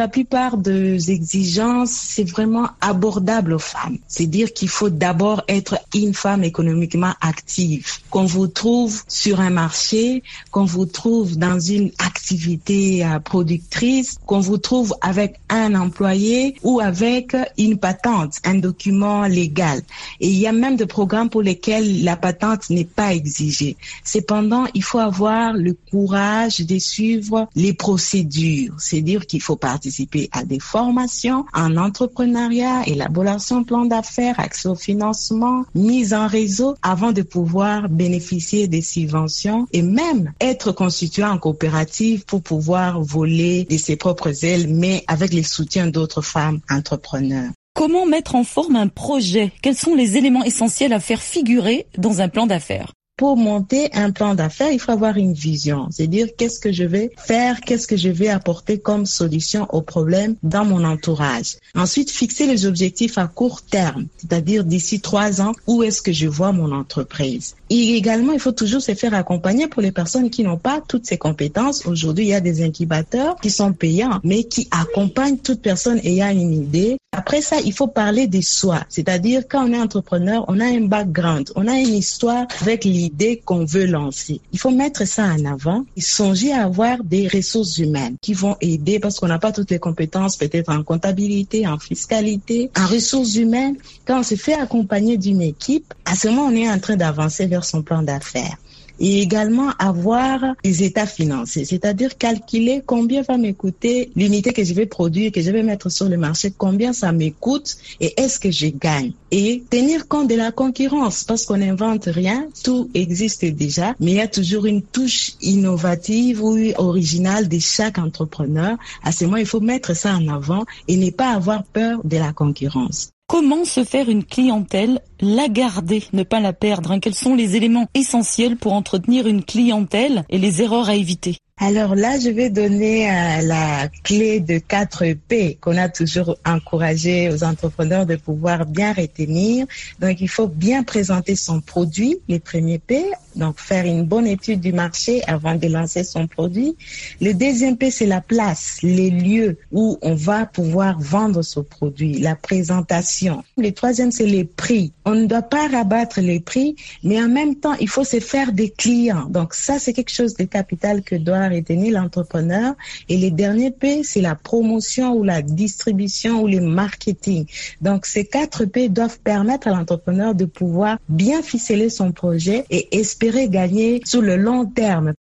La plupart des exigences, c'est vraiment abordable aux femmes. C'est dire qu'il faut d'abord être une femme économiquement active, qu'on vous trouve sur un marché, qu'on vous trouve dans une activité euh, productrice, qu'on vous trouve avec un employé ou avec une patente, un document légal. Et il y a même des programmes pour lesquels la patente n'est pas exigée. Cependant, il faut avoir le courage de suivre les procédures. C'est dire qu'il faut participer à des formations en entrepreneuriat, élaboration de plan d'affaires, accès au financement, mise en réseau avant de pouvoir bénéficier des subventions et même être constitué en coopérative pour pouvoir voler de ses propres ailes, mais avec le soutien d'autres femmes entrepreneurs. Comment mettre en forme un projet? Quels sont les éléments essentiels à faire figurer dans un plan d'affaires? Pour monter un plan d'affaires, il faut avoir une vision. C'est-à-dire qu'est-ce que je vais faire, qu'est-ce que je vais apporter comme solution aux problèmes dans mon entourage. Ensuite, fixer les objectifs à court terme, c'est-à-dire d'ici trois ans, où est-ce que je vois mon entreprise. Et également, il faut toujours se faire accompagner pour les personnes qui n'ont pas toutes ces compétences. Aujourd'hui, il y a des incubateurs qui sont payants, mais qui accompagnent toute personne ayant une idée. Après ça, il faut parler de soi. C'est-à-dire, quand on est entrepreneur, on a un background, on a une histoire avec l'idée idée qu'on veut lancer. Il faut mettre ça en avant et songer à avoir des ressources humaines qui vont aider parce qu'on n'a pas toutes les compétences, peut-être en comptabilité, en fiscalité, en ressources humaines. Quand on se fait accompagner d'une équipe, à ce moment, on est en train d'avancer vers son plan d'affaires et également avoir des états financiers, c'est-à-dire calculer combien va m'écouter l'unité que je vais produire, que je vais mettre sur le marché, combien ça m'écoute et est-ce que je gagne. Et tenir compte de la concurrence parce qu'on n'invente rien, tout existe déjà, mais il y a toujours une touche innovative ou originale de chaque entrepreneur. À ce moment, il faut mettre ça en avant et ne pas avoir peur de la concurrence. Comment se faire une clientèle, la garder, ne pas la perdre hein? Quels sont les éléments essentiels pour entretenir une clientèle et les erreurs à éviter? Alors là, je vais donner euh, la clé de 4 P qu'on a toujours encouragé aux entrepreneurs de pouvoir bien retenir. Donc, il faut bien présenter son produit, les premiers P. Donc, faire une bonne étude du marché avant de lancer son produit. Le deuxième P, c'est la place, les lieux où on va pouvoir vendre ce produit, la présentation. Le troisième, c'est les prix. On ne doit pas rabattre les prix, mais en même temps, il faut se faire des clients. Donc, ça, c'est quelque chose de capital que doit retenir l'entrepreneur. Et le dernier P, c'est la promotion ou la distribution ou le marketing. Donc, ces quatre P doivent permettre à l'entrepreneur de pouvoir bien ficeler son projet et espérer gagner sur le long terme.